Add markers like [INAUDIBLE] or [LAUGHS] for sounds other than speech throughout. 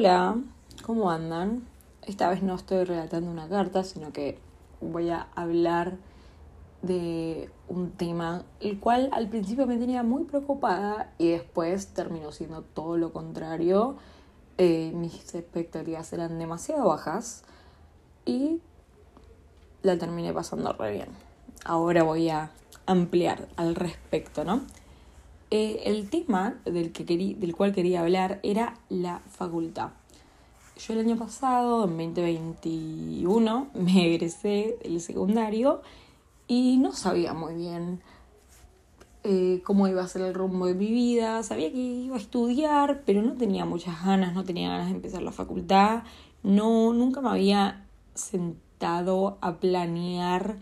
Hola, ¿cómo andan? Esta vez no estoy relatando una carta, sino que voy a hablar de un tema el cual al principio me tenía muy preocupada y después terminó siendo todo lo contrario. Eh, mis expectativas eran demasiado bajas y la terminé pasando re bien. Ahora voy a ampliar al respecto, ¿no? Eh, el tema del, que del cual quería hablar era la facultad. Yo el año pasado, en 2021, [LAUGHS] me egresé del secundario y no sabía muy bien eh, cómo iba a ser el rumbo de mi vida. Sabía que iba a estudiar, pero no tenía muchas ganas, no tenía ganas de empezar la facultad. No, nunca me había sentado a planear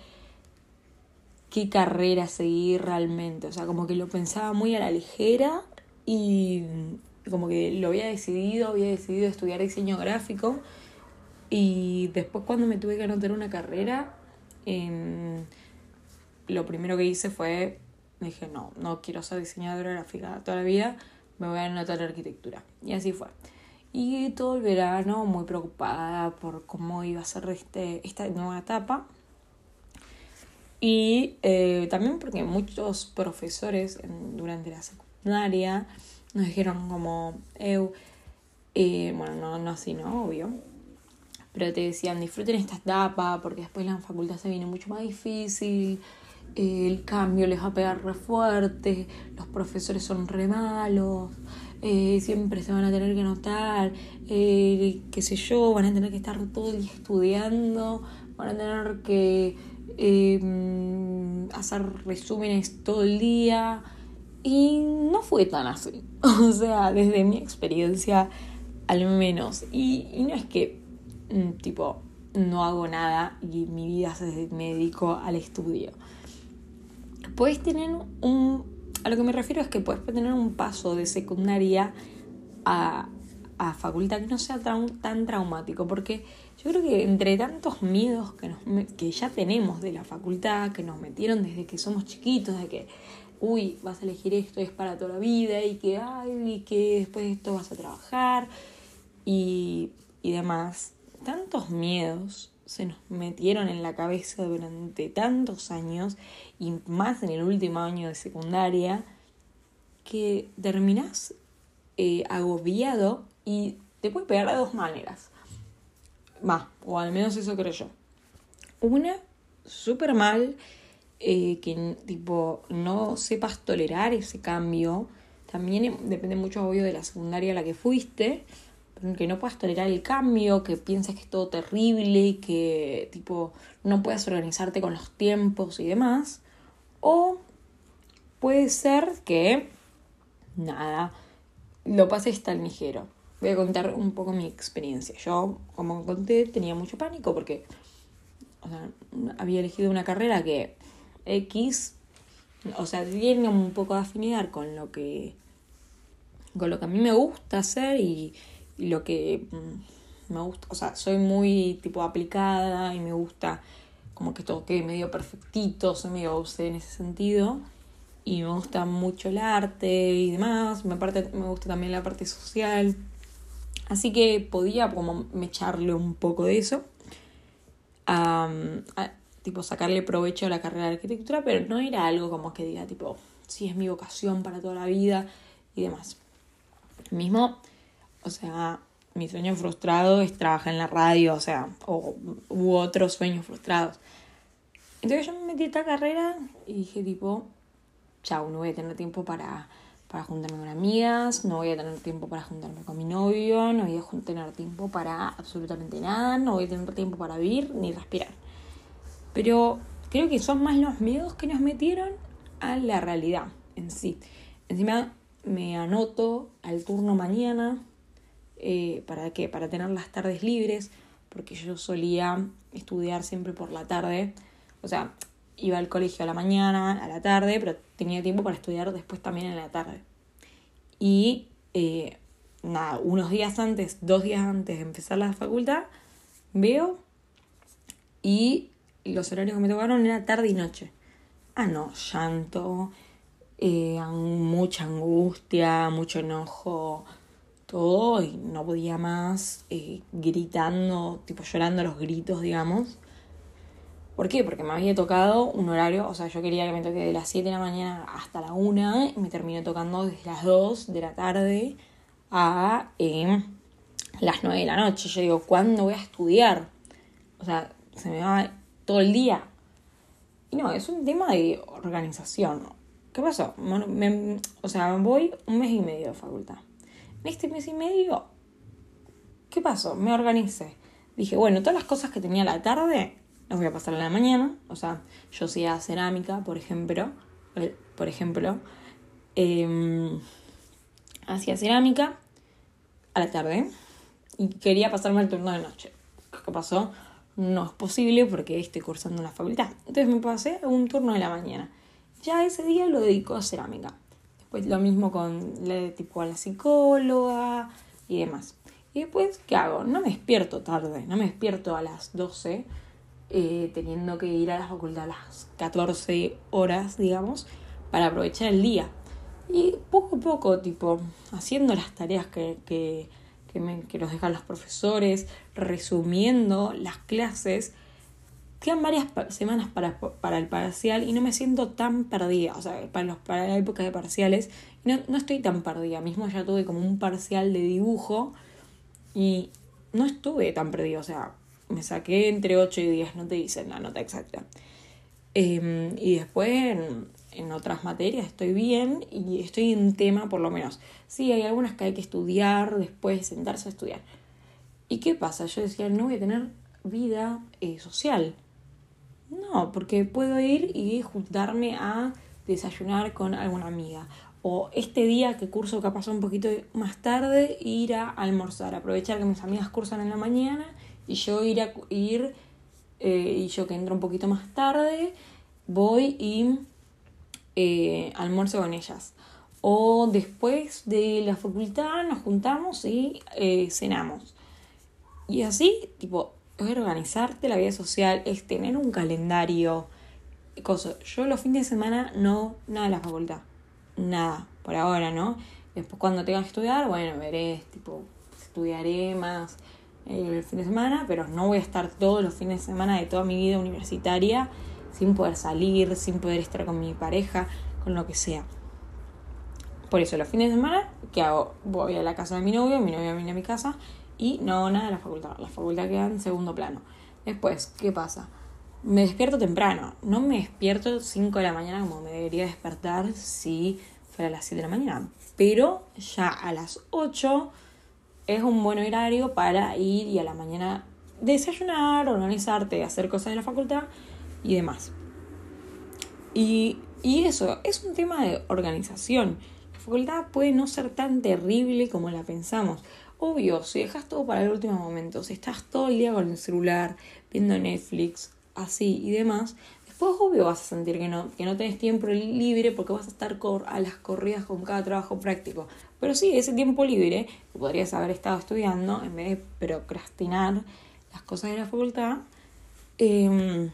qué carrera seguir realmente. O sea, como que lo pensaba muy a la ligera y como que lo había decidido, había decidido estudiar diseño gráfico. Y después cuando me tuve que anotar una carrera, em, lo primero que hice fue, dije, no, no quiero ser diseñadora gráfica toda la vida, me voy a anotar arquitectura. Y así fue. Y todo el verano muy preocupada por cómo iba a ser este, esta nueva etapa. Y eh, también porque muchos profesores durante la secundaria nos dijeron como, eh, bueno, no, no así, ¿no? Obvio. Pero te decían, disfruten esta etapa porque después la facultad se viene mucho más difícil, eh, el cambio les va a pegar re fuerte, los profesores son re malos, siempre se van a tener que notar, qué sé yo, van a tener que estar todo el día estudiando, van a tener que Em, hacer resúmenes todo el día. Y no fue tan así. [LAUGHS] O sea, desde mi experiencia, al menos. Y, no es que, mm, tipo, no hago nada y mi vida se me dedico al estudio. Puedes tener un. A lo que me refiero es que puedes tener un paso de secundaria a, a facultad que no sea tan traumático. Porque yo creo que entre tantos miedos que, nos, que ya tenemos de la facultad, que nos metieron desde que somos chiquitos, de que, uy, vas a elegir esto, es para toda la vida, y que, ay, y que después de esto vas a trabajar, y, y demás, tantos miedos se nos metieron en la cabeza durante tantos años, y más en el último año de secundaria, que terminás eh, agobiado y te puede pegar de dos maneras más, o al menos eso creo yo. Una, súper mal, eh, que tipo no sepas tolerar ese cambio. También depende mucho, obvio, de la secundaria a la que fuiste. Que no puedas tolerar el cambio, que pienses que es todo terrible, que tipo no puedas organizarte con los tiempos y demás. O puede ser que, nada, lo pases tan ligero voy a contar un poco mi experiencia. Yo, como conté, tenía mucho pánico porque había elegido una carrera que X, o sea, tiene un poco de afinidad con lo que con lo que a mí me gusta hacer y, lo que mm, me gusta, o sea, soy muy tipo aplicada y me gusta como que todo quede medio perfectito, soy medio obse en ese sentido y me gusta mucho el arte y demás, me, parte, me gusta también la parte social Así que podía como echarle un poco de eso. tipo sacarle provecho a la carrera de arquitectura, pero no era algo como que diga tipo, sí es mi vocación para toda la vida y demás. Mismo, o sea, mi sueño frustrado es trabajar en la radio, o sea, o, u otros sueños frustrados. Entonces yo me metí a esta carrera y dije tipo, chau, no voy a tener tiempo para para juntarme con amigas, no voy a tener tiempo para juntarme con mi novio, no voy a tener tiempo para absolutamente nada, no voy a tener tiempo para vivir ni respirar. Pero creo que son más los miedos que nos metieron a la realidad en sí. Encima me anoto al turno mañana, eh, ¿para qué? Para tener las tardes libres, porque yo solía estudiar siempre por la tarde. O sea, iba al colegio a la mañana, a la tarde, pero tenía tiempo para estudiar después también en la tarde. Y eh, nada, unos días antes, dos días antes de empezar la facultad, veo y los horarios que me tocaron era tarde y noche. Ah, no, llanto, eh, mucha angustia, mucho enojo, todo y no podía más, eh, gritando, tipo llorando los gritos, digamos. ¿Por qué? Porque me había tocado un horario, o sea, yo quería que me toque de las 7 de la mañana hasta la 1 y me terminó tocando desde las 2 de la tarde a eh, las 9 de la noche. Yo digo, ¿cuándo voy a estudiar? O sea, se me va todo el día. Y no, es un tema de organización. ¿Qué pasó? o sea, voy un mes y medio de facultad. En este mes y medio, ¿qué pasó? Me organicé. Dije, bueno, todas las cosas que tenía la tarde las voy a pasar a la mañana. O sea, yo hacía cerámica, por ejemplo. Eh, por ejemplo. Em, hacía cerámica a la tarde. Y quería pasarme el turno de noche. ¿Qué pasó? No es posible porque estoy cursando en la facultad. Entonces me pasé un turno de la mañana. Ya ese día lo dedico a cerámica. Pues lo mismo con la, tipo a la psicóloga y demás. Y después, ¿qué hago? No me despierto tarde, no me despierto a las 12, eh, teniendo que ir a la facultad a las 14 horas, digamos, para aprovechar el día. Y poco a poco, tipo, haciendo las tareas que, que, que, me, que nos dejan los profesores, resumiendo las clases, quedan varias semanas para, para, el parcial y no me siento tan perdida. O sea, para, los, para la época de parciales, no, no estoy tan perdida. Mismo ya tuve como un parcial de dibujo y no estuve tan perdida. O sea, me saqué entre 8 y 10, no te dicen la nota exacta. Em, y después en, otras materias estoy bien y estoy en tema por lo menos. Sí, hay algunas que hay que estudiar, después sentarse a estudiar. ¿Y qué pasa? Yo decía, no voy a tener vida eh, social. No, porque puedo ir y juntarme a desayunar con alguna amiga. O este día que curso capaz un poquito más tarde, ir a almorzar. Aprovechar que mis amigas cursan en la mañana y yo ir a ir eh, y yo que entro un poquito más tarde, voy y eh, almuerzo con ellas. O después de la facultad nos juntamos y eh, cenamos. Y así, tipo, es organizarte la vida social, es tener un calendario. Cosa. Yo los fines de semana no, nada de la facultad. Nada, por ahora, ¿no? Después cuando tenga que estudiar, bueno, veré, tipo, estudiaré más el fin de semana, pero no voy a estar todos los fines de semana de toda mi vida universitaria sin poder salir, sin poder estar con mi pareja, con lo que sea. Por eso los fines de semana, ¿qué hago? Voy a la casa de mi novio, mi novio viene a mi casa y no nada de la facultad. La facultad queda en segundo plano. Después, ¿qué pasa? Me despierto temprano. No me despierto 5 de la mañana como me debería despertar si fuera a las 7 de la mañana. Pero ya a las 8 es un buen horario para ir y a la mañana desayunar, organizarte, hacer cosas de la facultad y demás. Y, y eso, es un tema de organización. La facultad puede no ser tan terrible como la pensamos. Obvio, si dejas todo para el último momento, si estás todo el día con el celular, viendo Netflix, así y demás, después obvio vas a sentir que no, que no tenés tiempo libre porque vas a estar a las corridas con cada trabajo práctico. Pero sí, ese tiempo libre, que podrías haber estado estudiando, en vez de procrastinar las cosas de la facultad, em,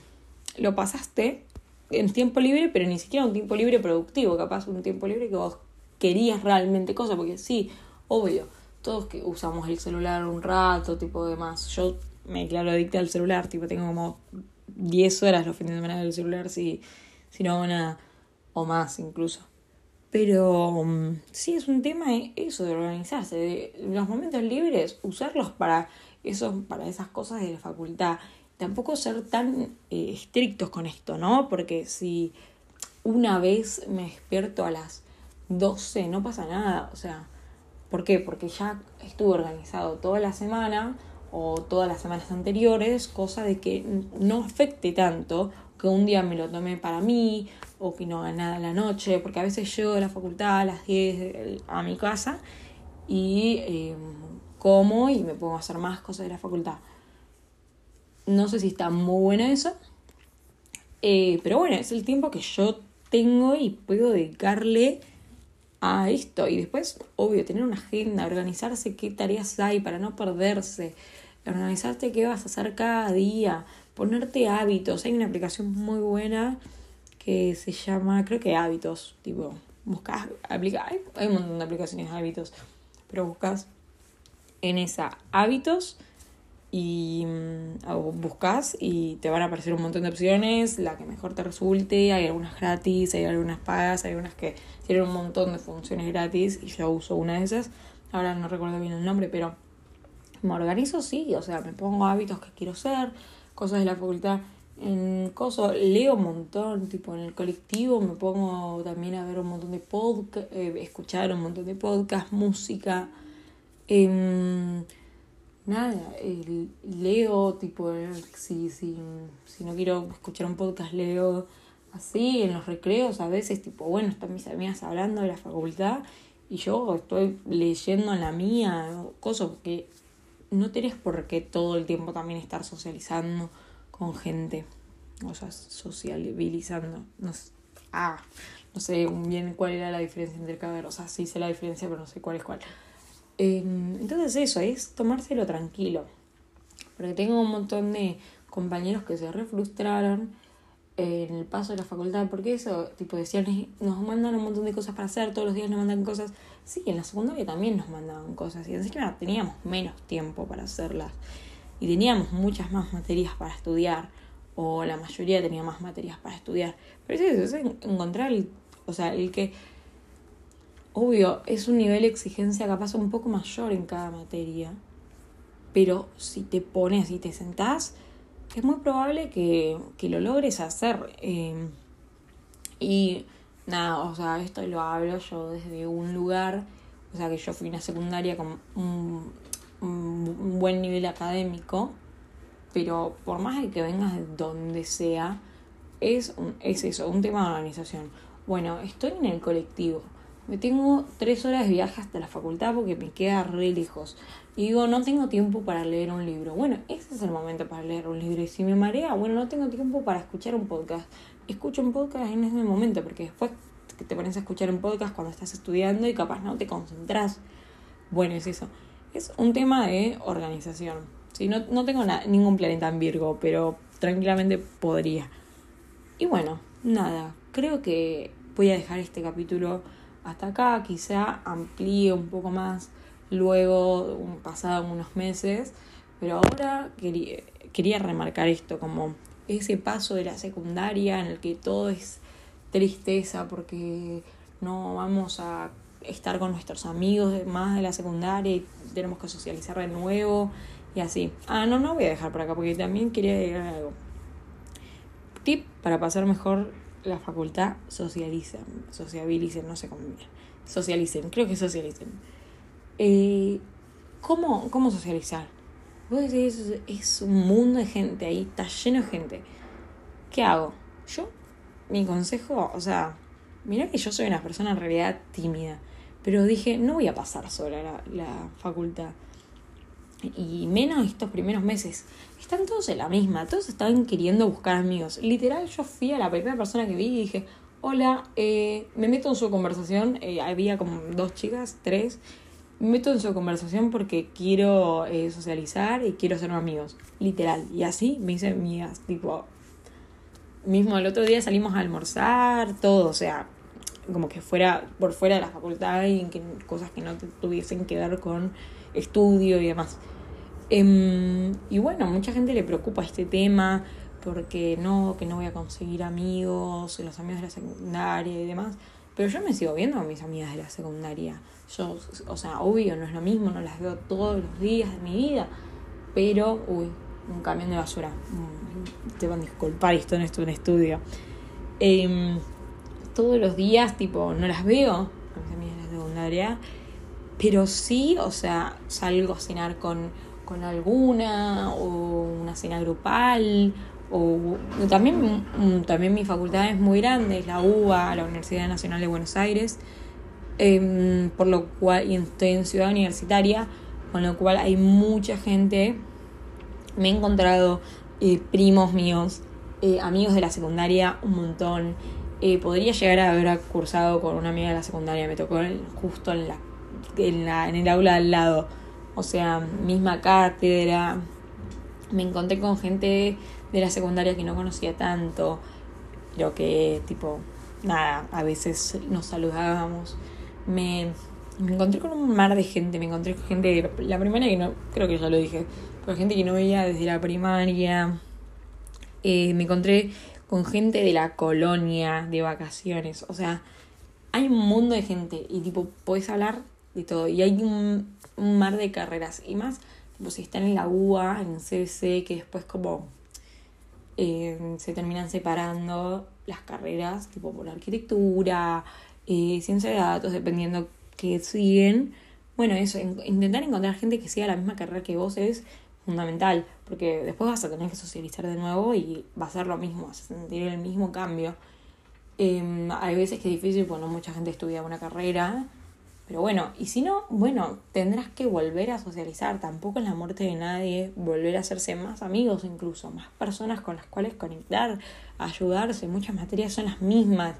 lo pasaste en tiempo libre, pero ni siquiera un tiempo libre productivo, capaz un tiempo libre que vos querías realmente cosas, porque sí, obvio todos que usamos el celular un rato, tipo de más. Yo me declaro adicta al celular, tipo tengo como 10 horas los fines de semana del celular si, si no nada, o más incluso. Pero mm, sí es un tema eso de organizarse, de los momentos libres, usarlos para, eso, para esas cosas de la facultad. Tampoco ser tan eh, estrictos con esto, ¿no? Porque si una vez me despierto a las 12, no pasa nada, o sea, ¿Por qué? Porque ya estuve organizado toda la semana o todas las semanas anteriores, cosa de que no afecte tanto que un día me lo tome para mí o que no haga nada la noche, porque a veces llego de la facultad a las 10 a mi casa y em, como y me pongo a hacer más cosas de la facultad. No sé si está muy bueno eso, eh, pero bueno, es el tiempo que yo tengo y puedo dedicarle a esto. Y después, obvio, tener una agenda, organizarse qué tareas hay para no perderse, organizarte qué vas a hacer cada día, ponerte hábitos. Hay una aplicación muy buena que se llama, creo que hábitos, tipo, buscas, aplica, hay, un montón de aplicaciones de hábitos, pero buscas en esa hábitos y mm, buscas y te van a aparecer un montón de opciones, la que mejor te resulte, hay algunas gratis, hay algunas pagas, hay algunas que tienen un montón de funciones gratis y yo uso una de esas, ahora no recuerdo bien el nombre, pero me organizo sí, o sea, me pongo hábitos que quiero ser, cosas de la facultad en coso, leo un montón, tipo en el colectivo me pongo también a ver un montón de podcast, eh, escuchar un montón de podcasts, música. Em, nada, leo, tipo, si, si, si no quiero escuchar un podcast, leo así, en los recreos a veces, tipo, bueno, están mis amigas hablando de la facultad y yo estoy leyendo en la mía, cosas que no tenés por qué todo el tiempo también estar socializando con gente, o sea, sociabilizando. No sé, ah, no sé bien cuál era la diferencia entre cada, o sea, sí sé la diferencia, pero no sé cuál es cuál. Em, entonces eso, es tomárselo tranquilo. Porque tengo un montón de compañeros que se refrustraron en el paso de la facultad, porque eso, tipo, decían, nos mandan un montón de cosas para hacer, todos los días nos mandan cosas. Sí, en la secundaria también nos mandaban cosas, y encima teníamos menos tiempo para hacerlas y teníamos muchas más materias para estudiar, o la mayoría tenía más materias para estudiar. Pero es eso, es encontrar, el, o sea, el que, obvio, es un nivel de exigencia capaz un poco mayor en cada materia, pero si te pones y te sentás, es muy probable que, que lo logres hacer. Em, y nada, o sea, esto lo hablo yo desde un lugar, o sea, que yo fui una secundaria con un un buen nivel académico, pero por más de que vengas de donde sea, es, es eso, un tema de organización. Bueno, estoy en el colectivo. Me tengo tres horas de viaje hasta la facultad porque me queda re lejos. Y digo, no tengo tiempo para leer un libro. Bueno, ese es el momento para leer un libro. Y si me marea, bueno, no tengo tiempo para escuchar un podcast. Escucho un podcast en ese momento porque después te pones a escuchar un podcast cuando estás estudiando y capaz no te concentras. Bueno, es eso es un tema de organización. Sí, no, no tengo ningún planeta en Virgo, pero tranquilamente podría. Y bueno, nada, creo que voy a dejar este capítulo hasta acá, quizá amplíe un poco más luego, pasado unos meses, pero ahora quería, quería remarcar esto como ese paso de la secundaria en el que todo es tristeza porque no vamos a estar con nuestros amigos más de la secundaria y tenemos que socializar de nuevo y así. Ah, no, no voy a dejar por acá porque también quería agregar algo. Tip para pasar mejor la facultad, socialicen, sociabilicen, no sé cómo. Socialicen, creo que socialicen. Eh, ¿cómo, ¿Cómo socializar? Vos decís, es un mundo de gente ahí, está lleno de gente. ¿Qué hago? Yo, mi consejo, o sea, mira que yo soy una persona en realidad tímida. Pero dije, no voy a pasar sola la, la facultad. Y menos estos primeros meses. Están todos en la misma, todos estaban queriendo buscar amigos. Literal, yo fui a la primera persona que vi y dije, hola, eh, me meto en su conversación. Eh, había como dos chicas, tres. Me meto en su conversación porque quiero eh, socializar y quiero ser amigos. Literal. Y así me hice amigas. Tipo, mismo el otro día salimos a almorzar, todo. O sea, como que fuera por fuera de la facultad y cosas que no tuviesen que ver con estudio y demás. Em, y bueno, mucha gente le preocupa este tema porque no, que no voy a conseguir amigos, los amigos de la secundaria y demás. Pero yo me sigo viendo a mis amigas de la secundaria. Yo, o sea, obvio, no es lo mismo, no las veo todos los días de mi vida. Pero, uy, un camión de basura. Mm, te van a disculpar, esto no es un estudio. Eh, todos los días, tipo, no las veo a mis amigas de la secundaria, pero sí, o sea, salgo a cenar con, con alguna, o una cena grupal, o también, mm, también mi facultad es muy grande, es la UBA, la Universidad Nacional de Buenos Aires, em, por lo cual, y estoy en ciudad universitaria, con lo cual hay mucha gente, me he encontrado eh, primos míos, eh, amigos de la secundaria, un montón, eh, podría llegar a haber cursado con una amiga de la secundaria, me tocó justo en la, en la en el aula al lado, o sea, misma cátedra. Me encontré con gente de la secundaria que no conocía tanto, pero que tipo, nada, a veces nos saludábamos. Me, me encontré con un mar de gente, me encontré con gente de la primaria que no, creo que ya lo dije, pero gente que no veía desde la primaria. Eh, me encontré con gente de la colonia, de vacaciones. O sea, hay un mundo de gente y tipo, puedes hablar de todo. Y hay un, mar de carreras. Y más, tipo, si están en la UA, en CC, que después como eh, se terminan separando las carreras, tipo por arquitectura, eh, ciencia de datos, dependiendo que siguen. Bueno, eso, intentar encontrar gente que siga la misma carrera que vos es fundamental, porque después vas a tener que socializar de nuevo y va a ser lo mismo, vas a sentir el mismo cambio. Em, hay veces que es difícil, porque no mucha gente estudia una carrera, pero bueno, y si no, bueno, tendrás que volver a socializar, tampoco es la muerte de nadie, volver a hacerse más amigos incluso, más personas con las cuales conectar, ayudarse, muchas materias son las mismas.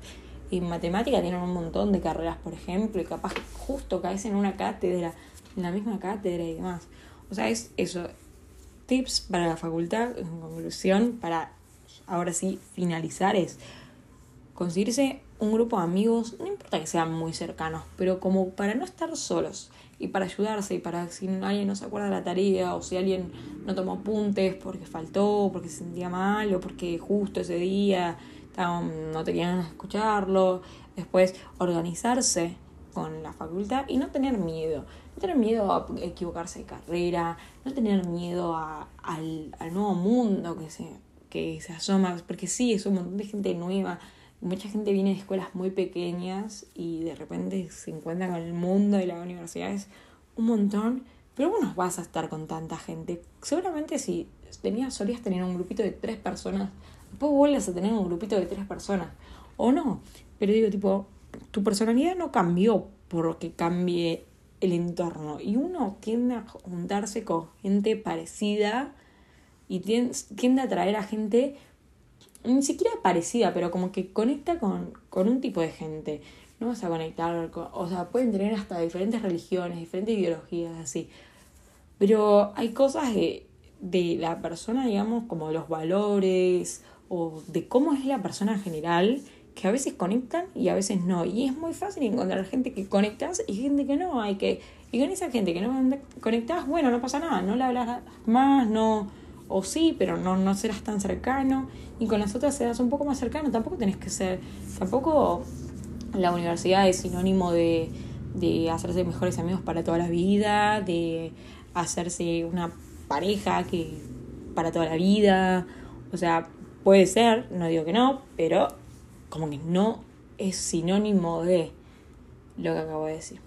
En matemática tienen un montón de carreras, por ejemplo, y capaz justo caes en una cátedra, en la misma cátedra y demás. O sea, es eso, tips para la facultad, en conclusión, para ahora sí finalizar es conseguirse un grupo de amigos, no importa que sean muy cercanos, pero como para no estar solos y para ayudarse y para si alguien no se acuerda de la tarea o si alguien no tomó apuntes porque faltó, porque se sentía mal o porque justo ese día no tenían escucharlo, después organizarse con la facultad y no tener miedo. No tener miedo a equivocarse de carrera, no tener miedo a, al, nuevo mundo que se, que se asoma, porque sí, es un montón de gente nueva. Mucha gente viene de escuelas muy pequeñas y de repente se encuentra con el mundo de la universidad. Es un montón, pero vos no vas a estar con tanta gente. Seguramente si tenías, solías tener un grupito de tres personas, después vuelves a tener un grupito de tres personas. O no, pero digo, tipo, tu personalidad no cambió porque cambie el entorno. Y uno tiende a juntarse con gente parecida y tiende, a atraer a gente ni siquiera parecida, pero como que conecta con, con un tipo de gente. No vas a conectar, o sea, pueden tener hasta diferentes religiones, diferentes ideologías, así. Pero hay cosas de, de la persona, digamos, como los valores o de cómo es la persona en general, que a veces conectan y a veces no. Y es muy fácil encontrar gente que conectas y gente que no. Hay que. Y con esa gente que no conectas, bueno, no pasa nada, no le hablas más, no. O sí, pero no, no serás tan cercano. Y con las otras serás un poco más cercano. Tampoco tenés que ser. Tampoco la universidad es sinónimo de, de hacerse mejores amigos para toda la vida, de hacerse una pareja que para toda la vida. O sea, puede ser, no digo que no, pero como que no es sinónimo de lo que acabo de decir.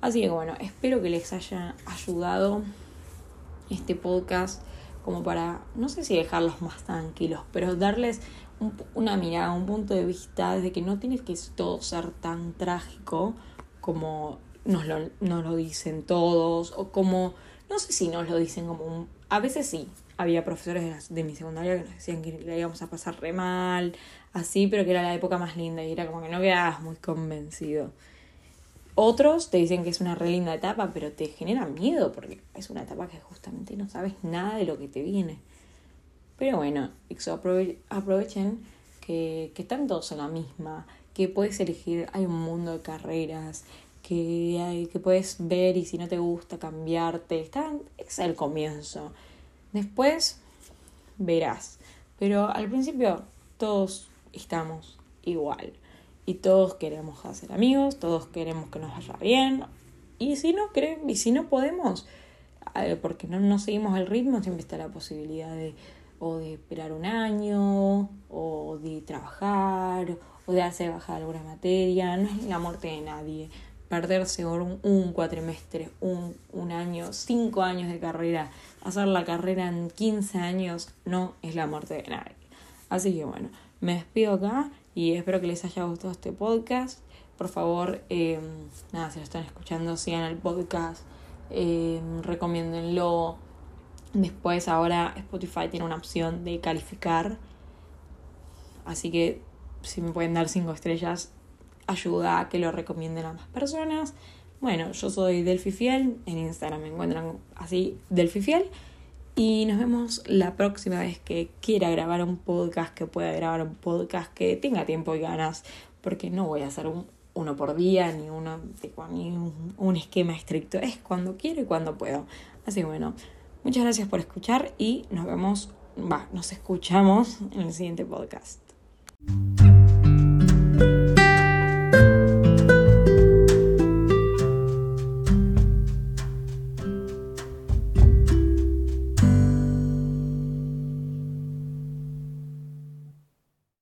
Así que bueno, espero que les haya ayudado este podcast como para, no sé si dejarlos más tranquilos, pero darles una mirada, un punto de vista desde que no tiene que todo ser tan trágico como nos lo, nos lo dicen todos o como, no sé si nos lo dicen como un, a veces sí, había profesores de, de mi secundaria que nos decían que le íbamos a pasar re mal, así, pero que era la época más linda y era como que no quedabas muy convencido. Otros te dicen que es una re linda etapa, pero te genera miedo porque es una etapa que justamente no sabes nada de lo que te viene. Pero bueno, aprovechen que, que están todos en la misma, que puedes elegir, hay un mundo de carreras, que, hay, que puedes ver y si no te gusta cambiarte. Está, es el comienzo. Después verás. Pero al principio todos estamos igual. Y todos queremos hacer amigos, todos queremos que nos vaya bien. Y si no queremos, y si no podemos, porque no, no seguimos el ritmo, siempre está la posibilidad de o de esperar un año, o de trabajar, o de hacer bajar alguna materia. No es la muerte de nadie. Perderse un, un cuatrimestre, un, un año, cinco años de carrera, hacer la carrera en 15 años, no es la muerte de nadie. Así que bueno, me despido acá y espero que les haya gustado este podcast. Por favor, eh, nada, si lo están escuchando, sigan el podcast, eh, recomiéndenlo. Después, ahora Spotify tiene una opción de calificar. Así que si me pueden dar cinco estrellas, ayuda a que lo recomienden a más personas. Bueno, yo soy Delphi Fiel, en Instagram me encuentran así, Delphi Fiel. Y nos vemos la próxima vez que quiera grabar un podcast, que pueda grabar un podcast, que tenga tiempo y ganas, porque no voy a hacer un, uno por día, ni uno ni un, un esquema estricto. Es cuando quiero y cuando puedo. Así que bueno, muchas gracias por escuchar y nos vemos, va, nos escuchamos en el siguiente podcast.